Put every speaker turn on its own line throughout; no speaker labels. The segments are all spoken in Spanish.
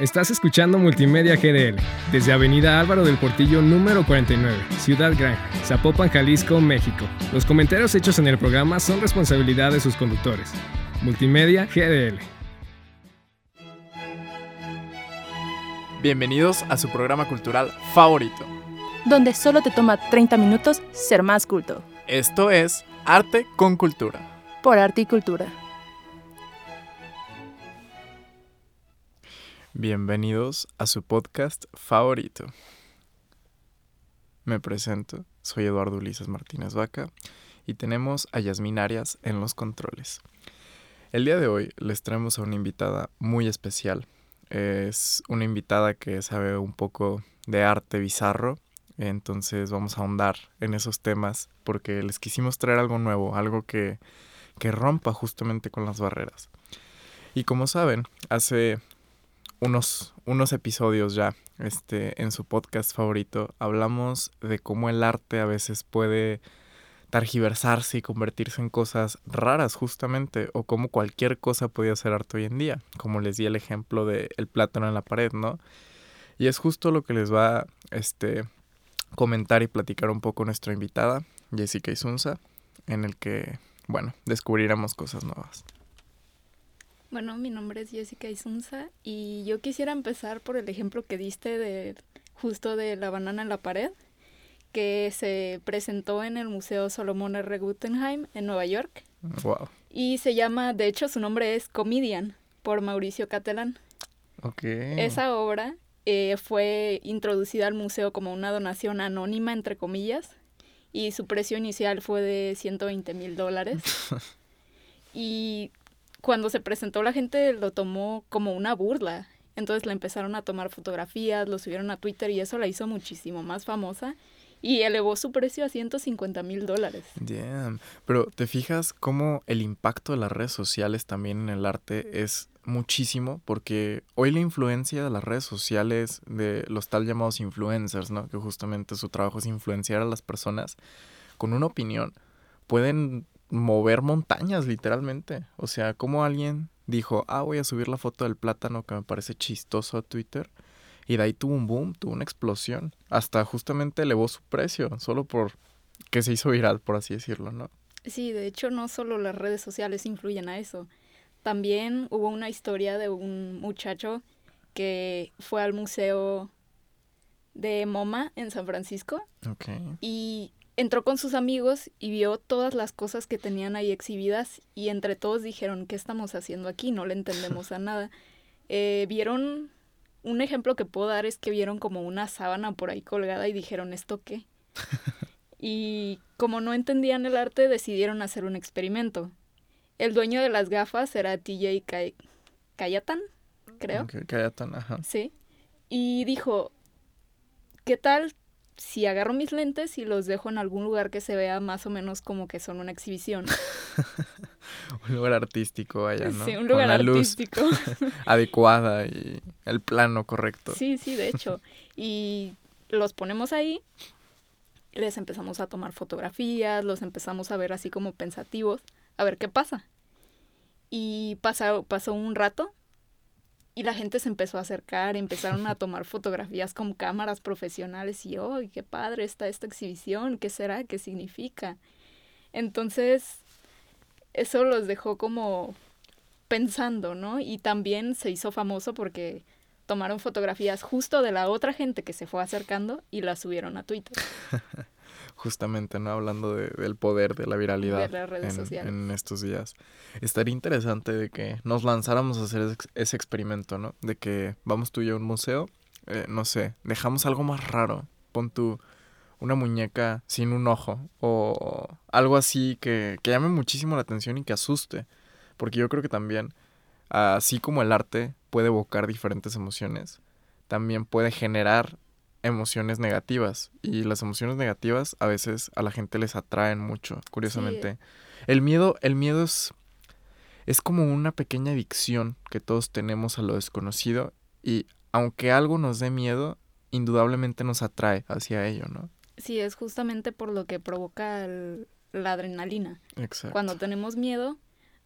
Estás escuchando Multimedia GDL desde Avenida Álvaro del Portillo número 49, Ciudad Gran, Zapopan, Jalisco, México. Los comentarios hechos en el programa son responsabilidad de sus conductores. Multimedia GDL.
Bienvenidos a su programa cultural favorito.
donde solo te toma 30 minutos ser más culto.
Esto es Arte con Cultura.
Por arte y cultura.
Bienvenidos a su podcast favorito. Me presento, soy Eduardo Ulises Martínez Vaca y tenemos a Yasmin Arias en los controles. El día de hoy les traemos a una invitada muy especial. Es una invitada que sabe un poco de arte bizarro, entonces vamos a ahondar en esos temas porque les quisimos traer algo nuevo, algo que, que rompa justamente con las barreras. Y como saben, hace unos, unos episodios ya este, en su podcast favorito hablamos de cómo el arte a veces puede targiversarse y convertirse en cosas raras justamente o cómo cualquier cosa podía ser arte hoy en día, como les di el ejemplo de el plátano en la pared, ¿no? Y es justo lo que les va este comentar y platicar un poco nuestra invitada, Jessica Isunza, en el que, bueno, descubriremos cosas nuevas.
Bueno, mi nombre es Jessica Isunza y yo quisiera empezar por el ejemplo que diste de justo de la banana en la pared, que se presentó en el Museo Solomon R. Guggenheim en Nueva York.
Wow.
Y se llama, de hecho su nombre es Comedian, por Mauricio Catalán.
Ok.
Esa obra eh, fue introducida al museo como una donación anónima, entre comillas, y su precio inicial fue de 120 mil dólares. y cuando se presentó la gente lo tomó como una burla. Entonces le empezaron a tomar fotografías, lo subieron a Twitter y eso la hizo muchísimo más famosa y elevó su precio a 150 mil dólares.
Damn. Pero te fijas cómo el impacto de las redes sociales también en el arte es muchísimo, porque hoy la influencia de las redes sociales, de los tal llamados influencers, ¿no? Que justamente su trabajo es influenciar a las personas con una opinión, pueden mover montañas literalmente. O sea, como alguien dijo, ah, voy a subir la foto del plátano que me parece chistoso a Twitter. Y de ahí tuvo un boom, tuvo una explosión. Hasta justamente elevó su precio, solo por que se hizo viral, por así decirlo, ¿no?
Sí, de hecho no solo las redes sociales influyen a eso. También hubo una historia de un muchacho que fue al museo de MoMA en San Francisco
Ok.
y entró con sus amigos y vio todas las cosas que tenían ahí exhibidas y entre todos dijeron, ¿qué estamos haciendo aquí? No le entendemos a nada. Eh, vieron, un ejemplo que puedo dar es que vieron como una sábana por ahí colgada y dijeron, ¿esto qué? y como no entendían el arte, decidieron hacer un experimento. El dueño de las gafas era TJ Kay- Kayatan, creo.
Cállate, ajá.
Sí. Y dijo, ¿qué tal si agarro mis lentes y los dejo en algún lugar que se vea más o menos como que son una exhibición?
Un lugar artístico allá, ¿no?
Sí, un
Con
lugar
la luz
artístico.
adecuada y el plano correcto.
sí, sí, de hecho. Y los ponemos ahí, les empezamos a tomar fotografías, los empezamos a ver así como pensativos, a ver qué pasa. Y pasó, pasó un rato y la gente se empezó a acercar, empezaron a tomar fotografías con cámaras profesionales y, ¡oh, qué padre está esta exhibición! ¿Qué será? ¿Qué significa? Entonces, eso los dejó como pensando, ¿no? Y también se hizo famoso porque tomaron fotografías justo de la otra gente que se fue acercando y las subieron a Twitter.
Justamente, ¿no? Hablando de- del poder de la viralidad
De las redes
en,
sociales.
en estos días. Estaría interesante de que nos lanzáramos a hacer ese, ese experimento, ¿no? De que vamos tú y yo a un museo, eh, no sé, dejamos algo más raro. Pon tú una muñeca sin un ojo o algo así que, que llame muchísimo la atención y que asuste. Porque yo creo que también, así como el arte puede evocar diferentes emociones, también puede generar emociones negativas. Y las emociones negativas a veces a la gente les atraen mucho, curiosamente. El miedo, el miedo es, es como una pequeña adicción que todos tenemos a lo desconocido. Y aunque algo nos dé miedo, indudablemente nos atrae hacia ello, ¿no?
Sí, es justamente por lo que provoca el- la adrenalina.
Exacto.
Cuando tenemos miedo,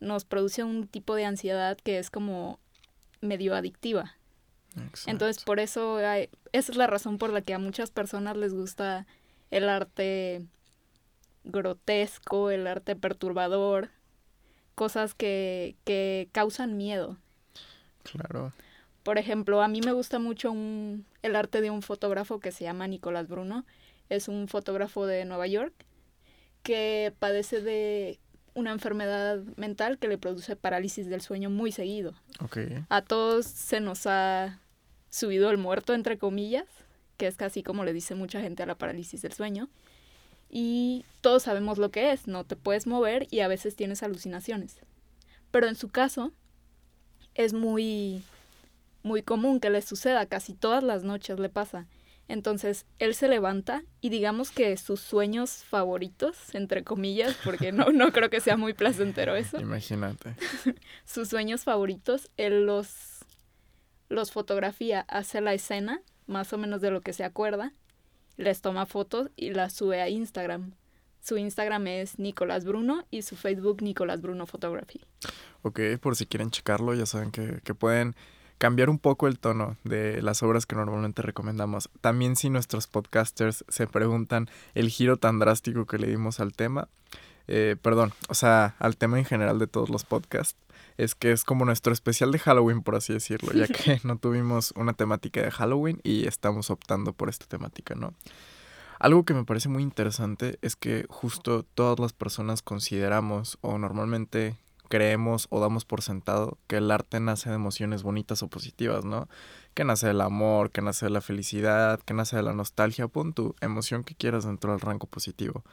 nos produce un tipo de ansiedad que es como medio adictiva. Entonces, por eso, hay, esa es la razón por la que a muchas personas les gusta el arte grotesco, el arte perturbador, cosas que, que causan miedo.
Claro.
Por ejemplo, a mí me gusta mucho un, el arte de un fotógrafo que se llama Nicolás Bruno. Es un fotógrafo de Nueva York que padece de una enfermedad mental que le produce parálisis del sueño muy seguido.
Okay.
A todos se nos ha subido el muerto, entre comillas, que es casi como le dice mucha gente a la parálisis del sueño. Y todos sabemos lo que es, no te puedes mover y a veces tienes alucinaciones. Pero en su caso es muy muy común que le suceda, casi todas las noches le pasa. Entonces, él se levanta y digamos que sus sueños favoritos, entre comillas, porque no, no creo que sea muy placentero eso.
Imagínate.
sus sueños favoritos, él los, los fotografía, hace la escena, más o menos de lo que se acuerda, les toma fotos y las sube a Instagram. Su Instagram es Nicolás Bruno y su Facebook Nicolás Bruno Photography.
Ok, por si quieren checarlo, ya saben que, que pueden cambiar un poco el tono de las obras que normalmente recomendamos. También si nuestros podcasters se preguntan el giro tan drástico que le dimos al tema, eh, perdón, o sea, al tema en general de todos los podcasts, es que es como nuestro especial de Halloween, por así decirlo, ya que no tuvimos una temática de Halloween y estamos optando por esta temática, ¿no? Algo que me parece muy interesante es que justo todas las personas consideramos o normalmente creemos o damos por sentado que el arte nace de emociones bonitas o positivas, ¿no? Que nace del amor, que nace de la felicidad, que nace de la nostalgia, pon tu emoción que quieras dentro del rango positivo.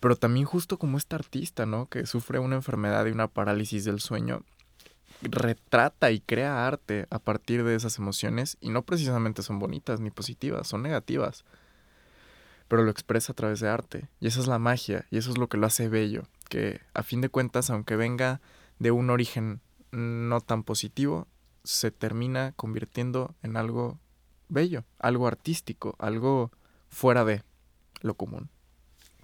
Pero también justo como este artista, ¿no? Que sufre una enfermedad y una parálisis del sueño, retrata y crea arte a partir de esas emociones y no precisamente son bonitas ni positivas, son negativas. Pero lo expresa a través de arte. Y esa es la magia, y eso es lo que lo hace bello, que a fin de cuentas, aunque venga de un origen no tan positivo, se termina convirtiendo en algo bello, algo artístico, algo fuera de lo común.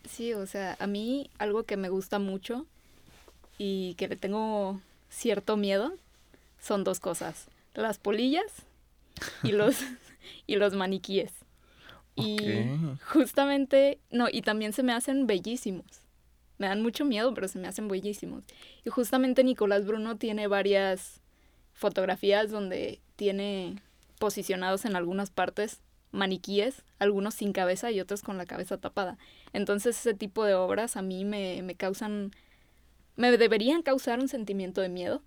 Sí, o sea, a mí algo que me gusta mucho y que le tengo cierto miedo son dos cosas, las polillas y los y los maniquíes. Y justamente, no, y también se me hacen bellísimos me dan mucho miedo, pero se me hacen bellísimos. Y justamente Nicolás Bruno tiene varias fotografías donde tiene posicionados en algunas partes maniquíes, algunos sin cabeza y otros con la cabeza tapada. Entonces ese tipo de obras a mí me, me causan, me deberían causar un sentimiento de miedo,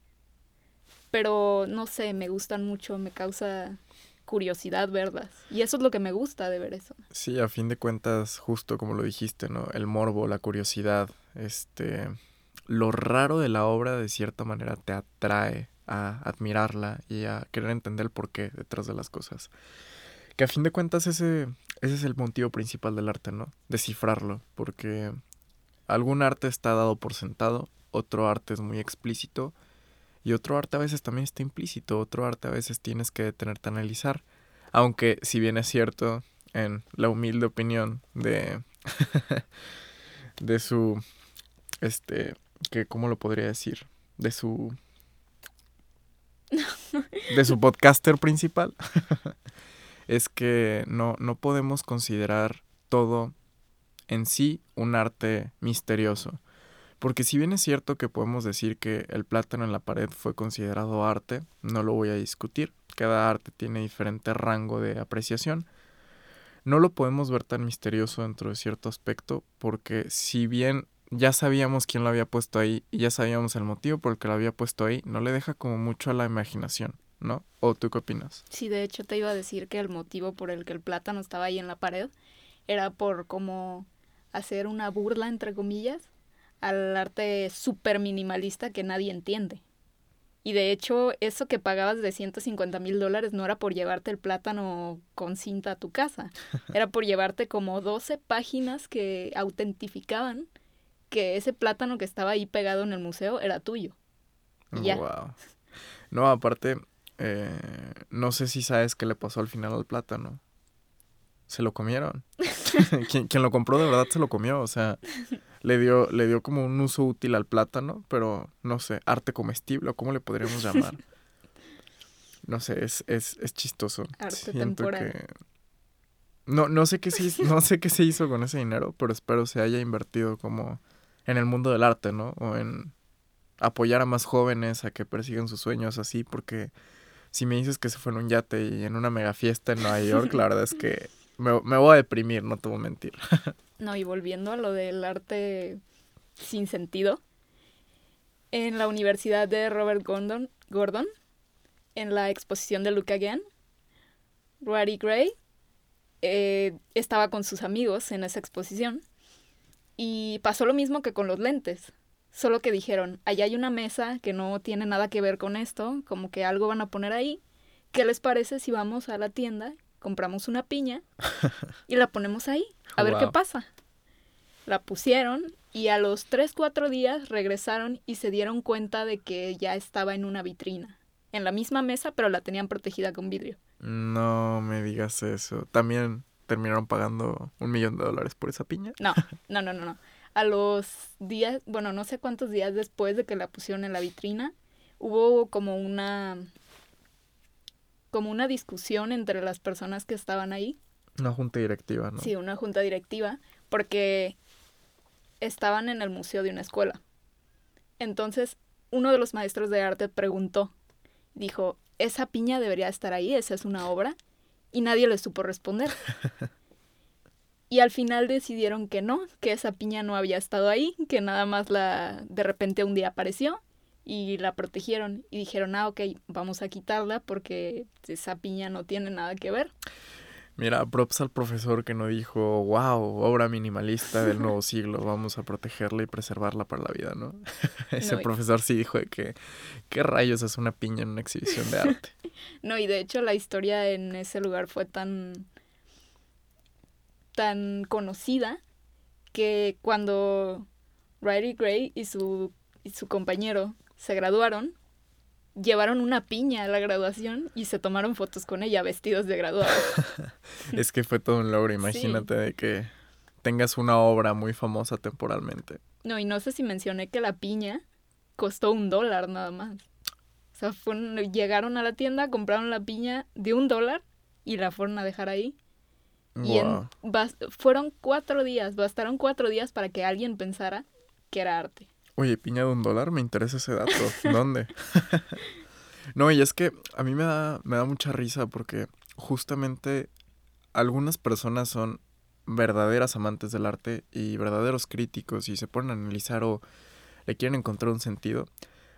pero no sé, me gustan mucho, me causa curiosidad verlas. Y eso es lo que me gusta de ver eso.
Sí, a fin de cuentas, justo como lo dijiste, ¿no? El morbo, la curiosidad, este... Lo raro de la obra de cierta manera te atrae a admirarla y a querer entender el porqué detrás de las cosas. Que a fin de cuentas ese, ese es el motivo principal del arte, ¿no? Descifrarlo, porque algún arte está dado por sentado, otro arte es muy explícito, y otro arte a veces también está implícito, otro arte a veces tienes que detenerte a analizar. Aunque si bien es cierto, en la humilde opinión de, de su, este, que, ¿cómo lo podría decir? De su, de su podcaster principal, es que no, no podemos considerar todo en sí un arte misterioso. Porque si bien es cierto que podemos decir que el plátano en la pared fue considerado arte, no lo voy a discutir, cada arte tiene diferente rango de apreciación, no lo podemos ver tan misterioso dentro de cierto aspecto porque si bien ya sabíamos quién lo había puesto ahí y ya sabíamos el motivo por el que lo había puesto ahí, no le deja como mucho a la imaginación, ¿no? ¿O tú qué opinas?
Sí, de hecho te iba a decir que el motivo por el que el plátano estaba ahí en la pared era por como hacer una burla, entre comillas, al arte súper minimalista que nadie entiende. Y de hecho, eso que pagabas de 150 mil dólares no era por llevarte el plátano con cinta a tu casa, era por llevarte como 12 páginas que autentificaban que ese plátano que estaba ahí pegado en el museo era tuyo.
Wow. No, aparte, eh, no sé si sabes qué le pasó al final al plátano. Se lo comieron. quien, quien lo compró de verdad se lo comió, o sea, le dio, le dio como un uso útil al plátano, pero no sé, arte comestible o cómo le podríamos llamar. no sé, es, es, es chistoso.
Arte
Siento
temporal.
que... No, no, sé qué se hizo, no sé qué se hizo con ese dinero, pero espero se haya invertido como en el mundo del arte, ¿no? O en apoyar a más jóvenes a que persigan sus sueños así, porque si me dices que se fue en un yate y en una mega fiesta en Nueva York, la verdad es que me, me voy a deprimir, no te voy a mentir.
No, y volviendo a lo del arte sin sentido, en la Universidad de Robert Gordon, Gordon en la exposición de Look Again, Rory Gray eh, estaba con sus amigos en esa exposición y pasó lo mismo que con los lentes. Solo que dijeron, allá hay una mesa que no tiene nada que ver con esto, como que algo van a poner ahí. ¿Qué les parece si vamos a la tienda, compramos una piña y la ponemos ahí? A ver qué pasa. La pusieron y a los 3, 4 días regresaron y se dieron cuenta de que ya estaba en una vitrina. En la misma mesa, pero la tenían protegida con vidrio.
No me digas eso. También terminaron pagando un millón de dólares por esa piña.
No, no, no, no, no. A los días, bueno, no sé cuántos días después de que la pusieron en la vitrina, hubo como una como una discusión entre las personas que estaban ahí.
Una junta directiva, ¿no?
Sí, una junta directiva, porque estaban en el museo de una escuela. Entonces, uno de los maestros de arte preguntó, dijo, esa piña debería estar ahí, esa es una obra, y nadie le supo responder. Y al final decidieron que no, que esa piña no había estado ahí, que nada más la de repente un día apareció y la protegieron y dijeron, ah, ok, vamos a quitarla porque esa piña no tiene nada que ver.
Mira, props al profesor que no dijo, wow, obra minimalista del nuevo siglo, vamos a protegerla y preservarla para la vida, ¿no? Ese
No,
profesor sí dijo de que, ¿qué rayos es una piña en una exhibición de arte?
No, y de hecho la historia en ese lugar fue tan tan conocida que cuando Riley Gray y su, y su compañero se graduaron, llevaron una piña a la graduación y se tomaron fotos con ella vestidos de graduados.
es que fue todo un logro, imagínate de que tengas una obra muy famosa temporalmente.
No, y no sé si mencioné que la piña costó un dólar nada más. O sea, fueron- llegaron a la tienda, compraron la piña de un dólar y la fueron a dejar ahí. Y en- bas- fueron cuatro días, bastaron cuatro días para que alguien pensara que era arte.
Oye, piña de un dólar, me interesa ese dato. ¿Dónde? no, y es que a mí me da, me da mucha risa porque justamente algunas personas son verdaderas amantes del arte y verdaderos críticos y se ponen a analizar o le quieren encontrar un sentido.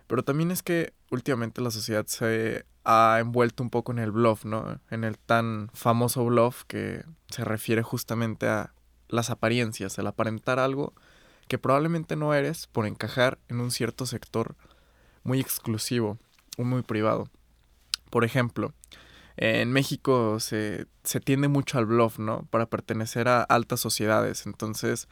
Pero también es que últimamente la sociedad se ha envuelto un poco en el bluff, ¿no? En el tan famoso bluff que se refiere justamente a las apariencias, el aparentar algo que probablemente no eres por encajar en un cierto sector muy exclusivo o muy privado. Por ejemplo, en México se, se tiende mucho al bluff, ¿no? Para pertenecer a altas sociedades. Entonces,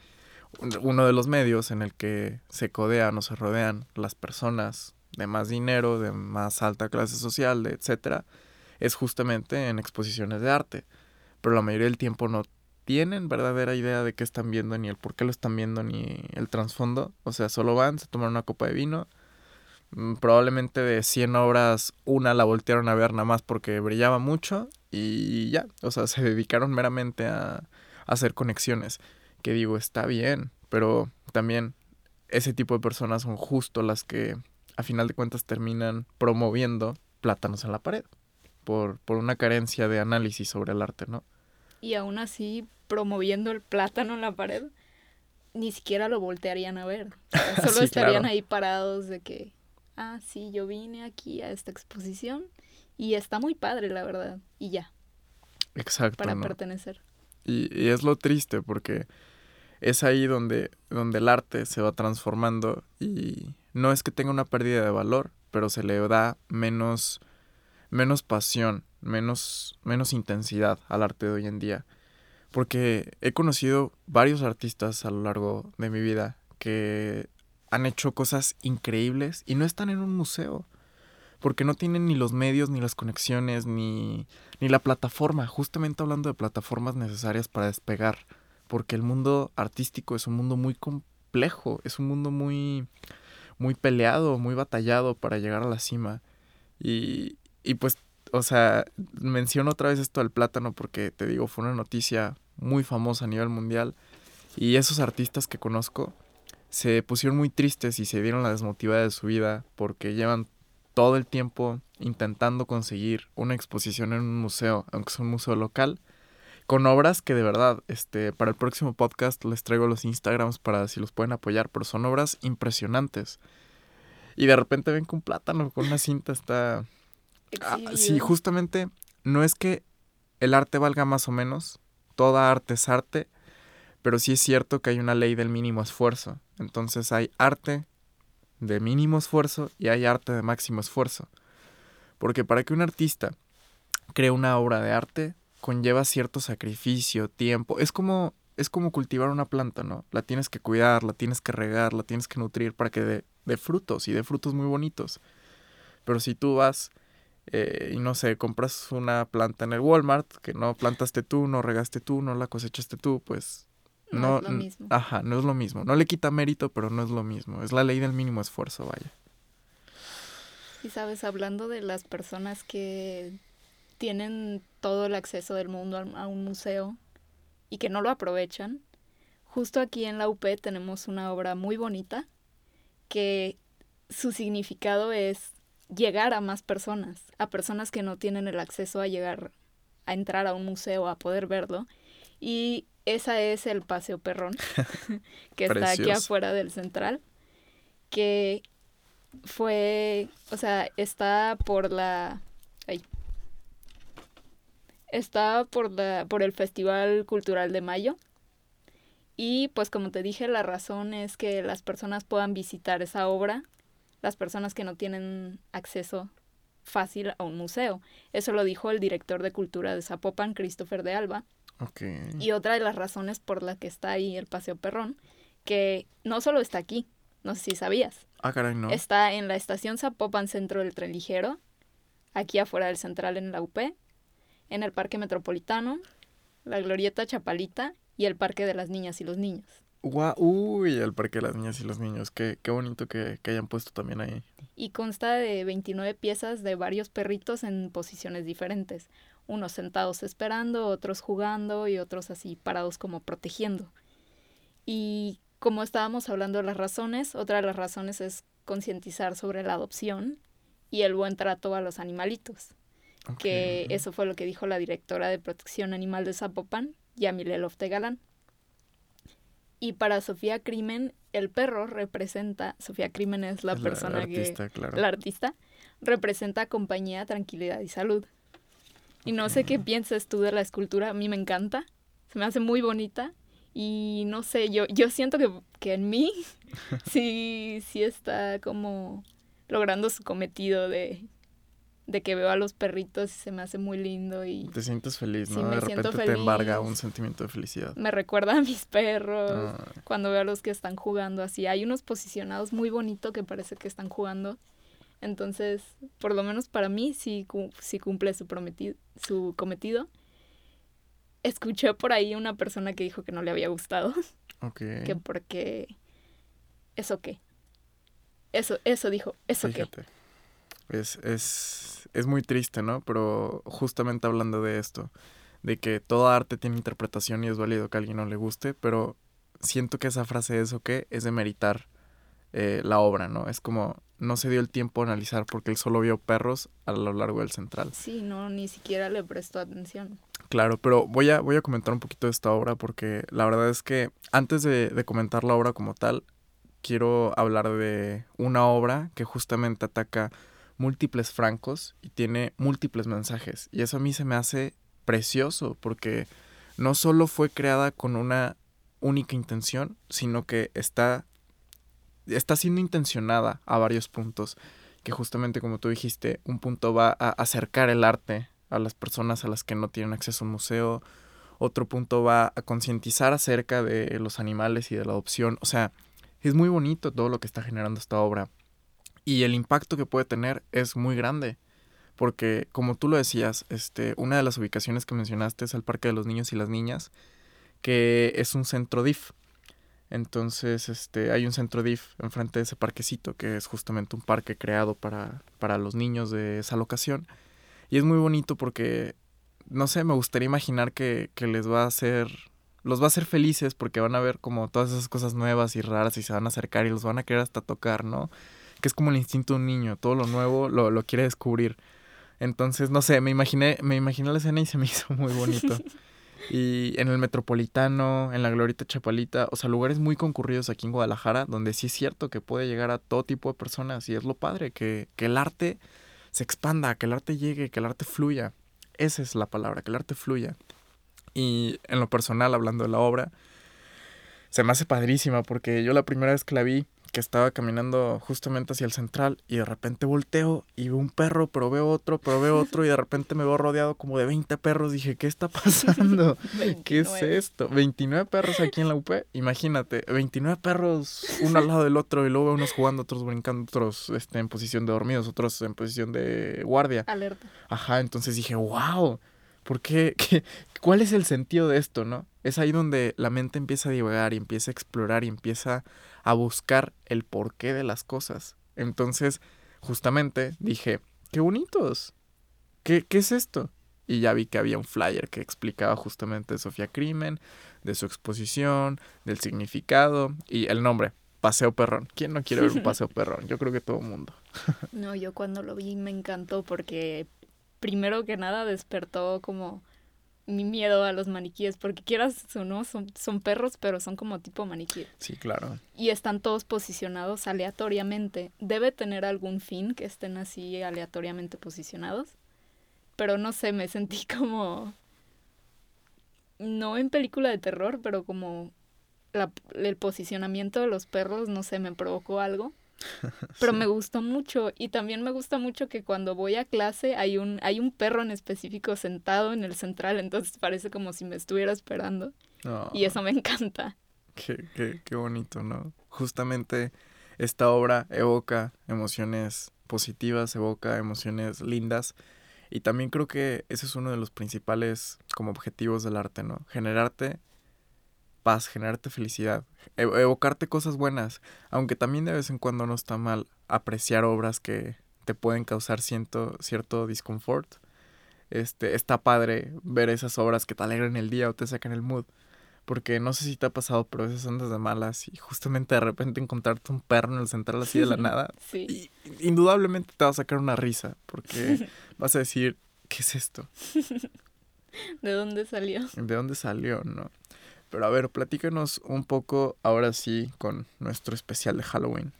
un- uno de los medios en el que se codean o se rodean las personas de más dinero, de más alta clase social, de etcétera, es justamente en exposiciones de arte. Pero la mayoría del tiempo no tienen verdadera idea de qué están viendo, ni el por qué lo están viendo, ni el trasfondo. O sea, solo van, se toman una copa de vino. mm, Probablemente de 100 obras, una la voltearon a ver nada más porque brillaba mucho y ya. O sea, se dedicaron meramente a, a hacer conexiones. Que digo, está bien, pero también ese tipo de personas son justo las que a final de cuentas terminan promoviendo plátanos en la pared. Por, por una carencia de análisis sobre el arte, ¿no?
Y aún así, promoviendo el plátano en la pared, ni siquiera lo voltearían a ver. Solo
Sí,
estarían
claro.
ahí parados de que, ah, sí, yo vine aquí a esta exposición y está muy padre, la verdad. Y ya,
Exacto.
para
¿no?
pertenecer.
Y, y es lo triste porque es ahí donde, donde el arte se va transformando y no es que tenga una pérdida de valor, pero se le da menos, menos pasión, menos, menos intensidad al arte de hoy en día. Porque he conocido varios artistas a lo largo de mi vida que han hecho cosas increíbles y no están en un museo. Porque no tienen ni los medios, ni las conexiones, ni, ni la plataforma. Justamente hablando de plataformas necesarias para despegar. Porque el mundo artístico es un mundo muy complejo. Es un mundo muy, muy peleado, muy batallado para llegar a la cima. Y, y pues o sea, menciono otra vez esto del plátano porque te digo, fue una noticia muy famosa a nivel mundial y esos artistas que conozco se pusieron muy tristes y se dieron la desmotivada de su vida porque llevan todo el tiempo intentando conseguir una exposición en un museo, aunque sea un museo local, con obras que de verdad, este, para el próximo podcast les traigo los Instagrams para si los pueden apoyar, pero son obras impresionantes. Y de repente ven que un plátano con una cinta está... Ah, sí, justamente no es que el arte valga más o menos, toda arte es arte, pero sí es cierto que hay una ley del mínimo esfuerzo. Entonces hay arte de mínimo esfuerzo y hay arte de máximo esfuerzo. Porque para que un artista cree una obra de arte, conlleva cierto sacrificio, tiempo. Es como, es como cultivar una planta, ¿no? La tienes que cuidar, la tienes que regar, la tienes que nutrir para que dé, frutos y dé frutos muy bonitos. Pero si tú vas eh, y no sé, compras una planta en el Walmart que no plantaste tú, no regaste tú, no la cosechaste tú, pues
no, es lo mismo.
Ajá, no es lo mismo. No le quita mérito, pero no es lo mismo. Es la ley del mínimo esfuerzo, vaya.
Y sabes, hablando de las personas que tienen todo el acceso del mundo a un museo y que no lo aprovechan, justo aquí en la UP tenemos una obra muy bonita que su significado es llegar a más personas, a personas que no tienen el acceso a llegar a entrar a un museo, a poder verlo. Y esa es el Paseo Perrón, que está aquí afuera del central, que fue, o sea, está por la está por, la, por el Festival Cultural de Mayo. Y pues como te dije, la razón es que las personas puedan visitar esa obra, las personas que no tienen acceso fácil a un museo. Eso lo dijo el director de cultura de Zapopan, Christopher de Alba. Y otra de las razones por la que está ahí el Paseo Perrón, que no solo está aquí, no sé si sabías.
Ah, caray, no.
Está en la estación Zapopan Centro del Tren Ligero, aquí afuera del Central en la UP, en el Parque Metropolitano, la Glorieta Chapalita y el Parque de las Niñas y los Niños.
Uy, el Parque de las Niñas y los Niños. Qué, qué bonito que, que, hayan puesto también ahí.
Y consta de 29 piezas de varios perritos en posiciones diferentes. Unos sentados esperando, otros jugando y otros así parados como protegiendo. Y como estábamos hablando de las razones, otra de las razones es concientizar sobre la adopción y el buen trato a los animalitos que eso fue lo que dijo la directora de protección animal de Zapopan, Yamile Loftegalán. Y para Sofía Crimen, el perro representa, Sofía Crimen es la, persona que, la artista, representa compañía, tranquilidad y salud. Y no sé qué piensas tú de la escultura, a mí me encanta, se me hace muy bonita y no sé, yo, yo siento que, que en mí sí, sí está como logrando su cometido de de que veo a los perritos y se me hace muy lindo y...
Te sientes feliz, ¿no? de repente te embarga un sentimiento de felicidad.
Me recuerda a mis perros, ah. cuando veo a los que están jugando así. Hay unos posicionados muy bonitos que parece que están jugando. Entonces, por lo menos para mí sí, sí cumple su, prometido, su cometido. Escuché por ahí una persona que dijo que no le había gustado.
Ok.
Que porque... ¿Eso qué? Eso, eso dijo, ¿eso
Fíjate. qué? Es, es es muy triste, ¿no? Pero justamente hablando de esto, de que toda arte tiene interpretación y es válido que a alguien no le guste, pero siento que esa frase es o qué es de meritar eh, la obra, ¿no? Es como no se dio el tiempo a analizar porque él solo vio perros a lo largo del central.
Sí, no, ni siquiera le prestó atención.
Claro, pero voy a, voy a comentar un poquito de esta obra porque la verdad es que antes de, de comentar la obra como tal, quiero hablar de una obra que justamente ataca múltiples francos y tiene múltiples mensajes. Y eso a mí se me hace precioso porque no solo fue creada con una única intención, sino que está, está siendo intencionada a varios puntos. Que justamente como tú dijiste, un punto va a acercar el arte a las personas a las que no tienen acceso a un museo. Otro punto va a concientizar acerca de los animales y de la adopción. O sea, es muy bonito todo lo que está generando esta obra. Y el impacto que puede tener es muy grande. Porque, como tú lo decías, este, una de las ubicaciones que mencionaste es el Parque de los Niños y las Niñas, que es un centro DIF. Entonces, este, hay un centro DIF enfrente de ese parquecito, que es justamente un parque creado para, para los niños de esa locación. Y es muy bonito porque, no sé, me gustaría imaginar que, que les va a hacer, los va a hacer felices porque van a ver como todas esas cosas nuevas y raras y se van a acercar y los van a querer hasta tocar, ¿no? Que es como el instinto de un niño, todo lo nuevo lo, lo quiere descubrir. Entonces, no sé, me imaginé, me imaginé la escena y se me hizo muy bonito. Y en el Metropolitano, en la Glorita Chapalita, o sea, lugares muy concurridos aquí en Guadalajara, donde sí es cierto que puede llegar a todo tipo de personas y es lo padre, que, que el arte se expanda, que el arte llegue, que el arte fluya. Esa es la palabra, que el arte fluya. Y en lo personal, hablando de la obra, se me hace padrísima porque yo la primera vez que la vi, que estaba caminando justamente hacia el central y de repente volteo y veo un perro, pero veo otro, pero veo otro y de repente me veo rodeado como de 20 perros. Dije, ¿qué está pasando? ¿Qué es
29.
esto? 29 perros aquí en la UP. Imagínate, 29 perros uno al lado del otro y luego unos jugando, otros brincando, otros este, en posición de dormidos, otros en posición de guardia.
Alerta.
Ajá, entonces dije, wow, ¿por qué? ¿Qué- ¿Cuál es el sentido de esto, no? Es ahí donde la mente empieza a divagar y empieza a explorar y empieza a buscar el porqué de las cosas. Entonces, justamente dije, qué bonitos. ¿Qué, qué es esto? Y ya vi que había un flyer que explicaba justamente de Sofía Crimen, de su exposición, del significado y el nombre, Paseo Perrón. ¿Quién no quiere ver un paseo perrón? Yo creo que todo el mundo.
No, yo cuando lo vi me encantó porque primero que nada despertó como mi miedo a los maniquíes, porque quieras o no, son, son perros, pero son como tipo maniquí.
Sí, claro.
Y están todos posicionados aleatoriamente. Debe tener algún fin que estén así aleatoriamente posicionados. Pero no sé, me sentí como... No en película de terror, pero como la- el posicionamiento de los perros, no sé, me provocó algo. Pero me gustó mucho y también me gusta mucho que cuando voy a clase hay un hay un perro en específico sentado en el central, entonces parece como si me estuviera esperando y eso me encanta.
Qué, qué, qué bonito, ¿no? Justamente esta obra evoca emociones positivas, evoca emociones lindas. Y también creo que ese es uno de los principales como objetivos del arte, ¿no? Generarte paz, generarte felicidad, e- evocarte cosas buenas, aunque también de vez en cuando no está mal apreciar obras que te pueden causar cierto, cierto disconfort. Este, está padre ver esas obras que te alegran el día o te sacan el mood. Porque no sé si te ha pasado, pero a veces andas de malas y justamente de repente encontrarte un perro en el central así de la nada.
Sí.
Y indudablemente te va a sacar una risa, porque vas a decir, ¿qué es esto?
¿De dónde salió?
¿De dónde salió? ¿No? Pero a ver, platícanos un poco ahora sí con nuestro especial de Halloween,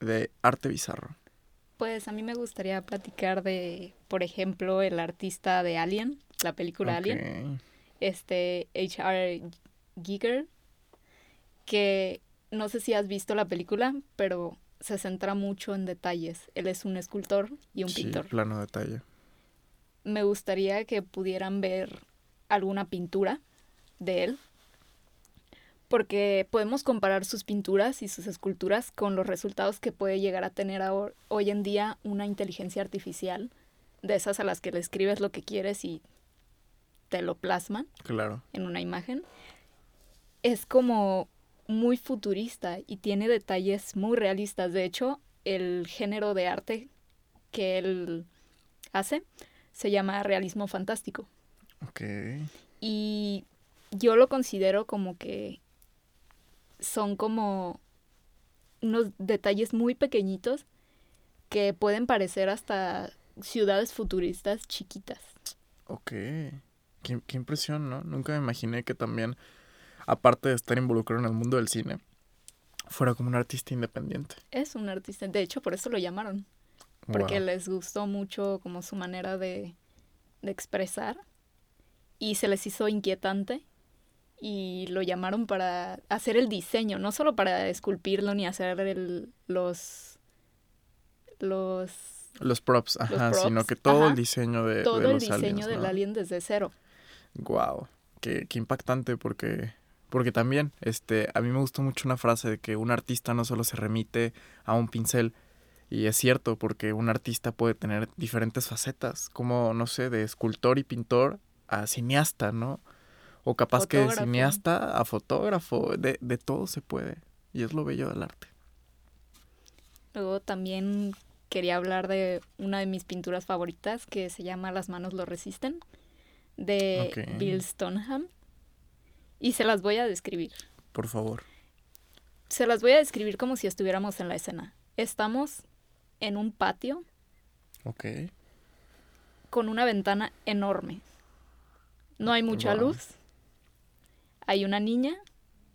de arte bizarro.
Pues a mí me gustaría platicar de, por ejemplo, el artista de Alien, la película Alien, este H.R. Giger, que no sé si has visto la película, pero se centra mucho en detalles. Él es un escultor y un
Sí,
pintor.
plano detalle.
Me gustaría que pudieran ver alguna pintura de él, porque podemos comparar sus pinturas y sus esculturas con los resultados que puede llegar a tener ahor- hoy en día una inteligencia artificial, de esas a las que le escribes lo que quieres y te lo plasman
Claro.
en una imagen. Es como muy futurista y tiene detalles muy realistas. De hecho, el género de arte que él hace se llama realismo fantástico.
Ok.
Y yo lo considero como que son como unos detalles muy pequeñitos que pueden parecer hasta ciudades futuristas chiquitas.
Ok. Qué, qué impresión, ¿no? Nunca me imaginé que también, aparte de estar involucrado en el mundo del cine, fuera como un artista independiente.
Es un artista, de hecho por eso lo llamaron. porque
Wow.
les gustó mucho como su manera de, de expresar y se les hizo inquietante y lo llamaron para hacer el diseño, no solo para esculpirlo ni hacer el- los los
Los props, ajá, sino
props,
que todo
ajá.
el diseño de,
todo
de
el diseño
aliens,
del
¿no?
alien desde cero.
Wow, qué, qué impactante porque porque también este a mí me gustó mucho una frase de que un artista no solo se remite a un pincel y es cierto porque un artista puede tener diferentes facetas, como no sé, de escultor y pintor a cineasta, ¿no? O capaz que de cineasta a fotógrafo, de, de todo se puede y es lo bello del arte.
Luego también quería hablar de una de mis pinturas favoritas que se llama Las manos lo resisten, de. Bill Stoneham. Y se las voy a describir.
Por favor.
Se las voy a describir como si estuviéramos en la escena. Estamos en un patio
Ok.
con una ventana enorme. No hay mucha
Wow.
luz. Hay una niña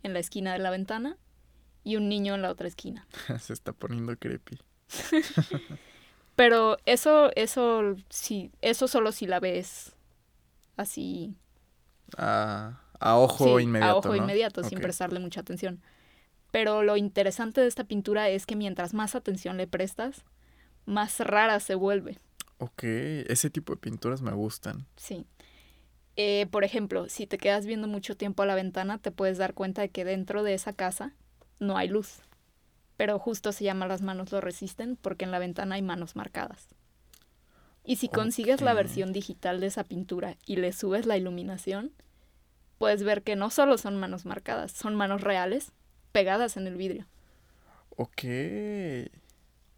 en la esquina de la ventana y un niño en la otra esquina.
Se está poniendo creepy.
Pero eso, eso, sí, eso solo si la ves así.
A, a ojo
sí,
inmediato.
A ojo
¿no?
inmediato, sin prestarle mucha atención. Pero lo interesante de esta pintura es que mientras más atención le prestas, más rara se vuelve.
Ok, ese tipo de pinturas me gustan.
Sí. Eh, por ejemplo, si te quedas viendo mucho tiempo a la ventana, te puedes dar cuenta de que dentro de esa casa no hay luz. Pero justo se llama Las manos lo resisten porque en la ventana hay manos marcadas. Y si consigues la versión digital de esa pintura y le subes la iluminación, puedes ver que no solo son manos marcadas, son manos reales pegadas en el vidrio.
Ok.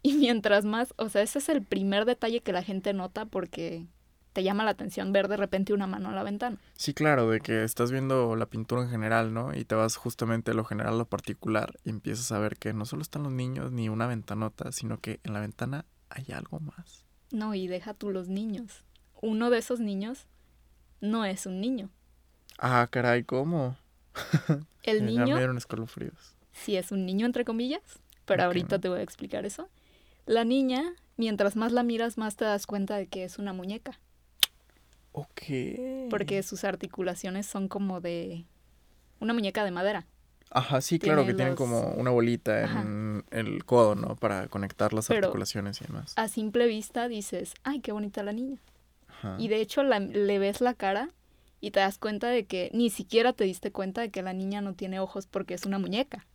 Y mientras más, o sea, ese es el primer detalle que la gente nota porque te llama la atención ver de repente una mano a la ventana.
Sí, claro, de que estás viendo la pintura en general, ¿no? Y te vas justamente lo general a lo particular y empiezas a ver que no solo están los niños ni una ventanota, sino que en la ventana hay algo más.
No, y deja tú los niños. Uno de esos niños no es un niño.
Ah, caray, ¿cómo?
El
Ya
niño
me dieron escalofríos.
sí es un niño entre comillas, pero ahorita te voy a explicar eso. La niña, mientras más la miras, más te das cuenta de que es una muñeca,
Ok.
porque sus articulaciones son como de una muñeca de madera.
Ajá, sí, claro,
tiene
que tienen
los-
como una bolita
Ajá.
en el codo, ¿no? Para conectar las
Pero-
articulaciones y demás.
A simple vista dices, ay, qué bonita la niña.
Ajá.
Y de hecho la- le ves la cara y te das cuenta de que ni siquiera te diste cuenta de que la niña no tiene ojos porque es una muñeca.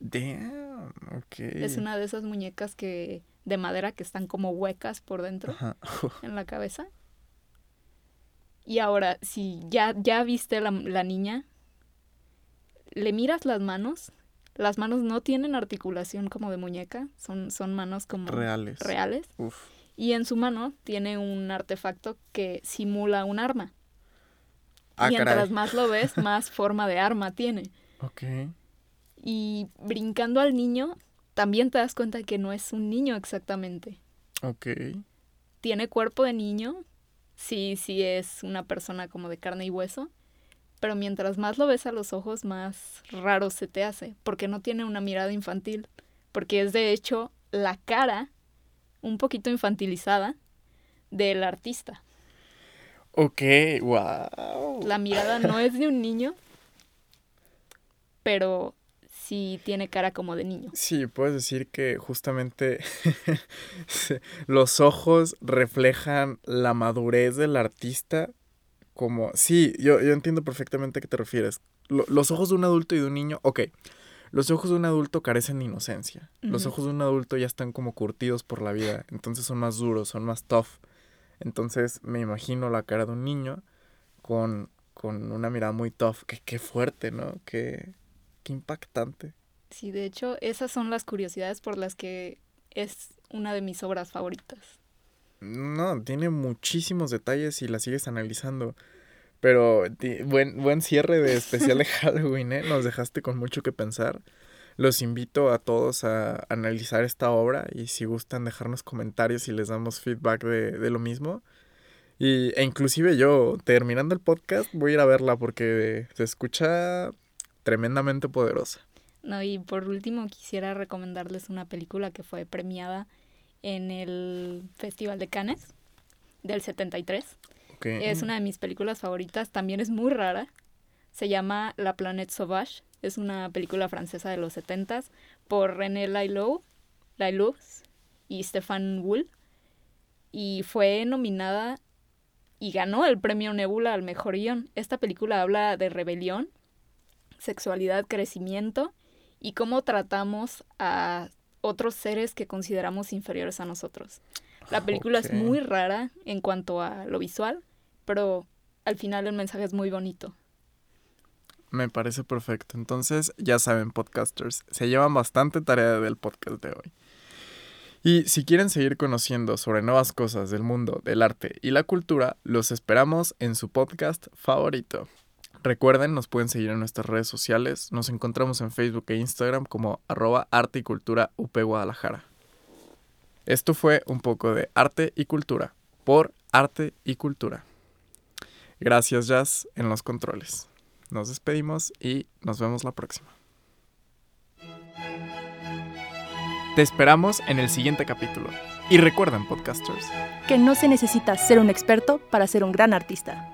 Damn, ok.
Es una de esas muñecas que de madera que están como huecas por dentro
Ajá.
en la cabeza. Y ahora, si ya, ya viste la, la niña, le miras las manos. Las manos no tienen articulación como de muñeca, son, son manos como
Reales.
reales.
Uf.
Y en su mano tiene un artefacto que simula un arma.
Ah,
Mientras
caray.
más lo ves, más forma de arma tiene.
Ok.
Y brincando al niño, también te das cuenta que no es un niño exactamente.
Ok.
Tiene cuerpo de niño, sí, sí es una persona como de carne y hueso, pero mientras más lo ves a los ojos, más raro se te hace, porque no tiene una mirada infantil, porque es de hecho la cara un poquito infantilizada del artista.
Ok, wow.
La mirada no es de un niño, pero sí tiene cara como de niño.
Sí, puedes decir que justamente los ojos reflejan la madurez del artista como... Sí, yo, yo entiendo perfectamente a qué te refieres. Lo- los ojos de un adulto y de un niño, ok. Los ojos de un adulto carecen de inocencia. Los ojos de un adulto ya están como curtidos por la vida, entonces son más duros, son más tough. Entonces me imagino la cara de un niño con, con una mirada muy tough. Qué, qué fuerte, ¿no? Qué, qué impactante.
Sí, de hecho, esas son las curiosidades por las que es una de mis obras favoritas.
No, tiene muchísimos detalles y la sigues analizando. Pero buen, buen cierre de especial de Halloween, ¿eh? Nos dejaste con mucho que pensar. Los invito a todos a analizar esta obra y si gustan dejarnos comentarios y les damos feedback de, de lo mismo. Y, e inclusive yo, terminando el podcast, voy a ir a verla porque se escucha tremendamente poderosa.
No, y por último quisiera recomendarles una película que fue premiada en el Festival de Cannes del 73.
Ok.
Es una de mis películas favoritas, también es muy rara. Se llama La Planète Sauvage. Es una película francesa de los 70s por René Lailoux, Lailoux y Stefan Wool. Y fue nominada y ganó el premio Nebula al mejor guion. Esta película habla de rebelión, sexualidad, crecimiento y cómo tratamos a otros seres que consideramos inferiores a nosotros. La película
Ok.
es muy rara en cuanto a lo visual, pero al final el mensaje es muy bonito.
Me parece perfecto. Entonces, ya saben, podcasters, se llevan bastante tarea del podcast de hoy. Y si quieren seguir conociendo sobre nuevas cosas del mundo del arte y la cultura, los esperamos en su podcast favorito. Recuerden, nos pueden seguir en nuestras redes sociales. Nos encontramos en Facebook e Instagram como arroba arte y cultura UP Guadalajara. Esto fue un poco de arte y cultura por arte y cultura. Gracias Jazz en los controles. Nos despedimos y nos vemos la próxima. Te esperamos en el siguiente capítulo. Y recuerden, podcasters,
Que no se necesita ser un experto para ser un gran artista.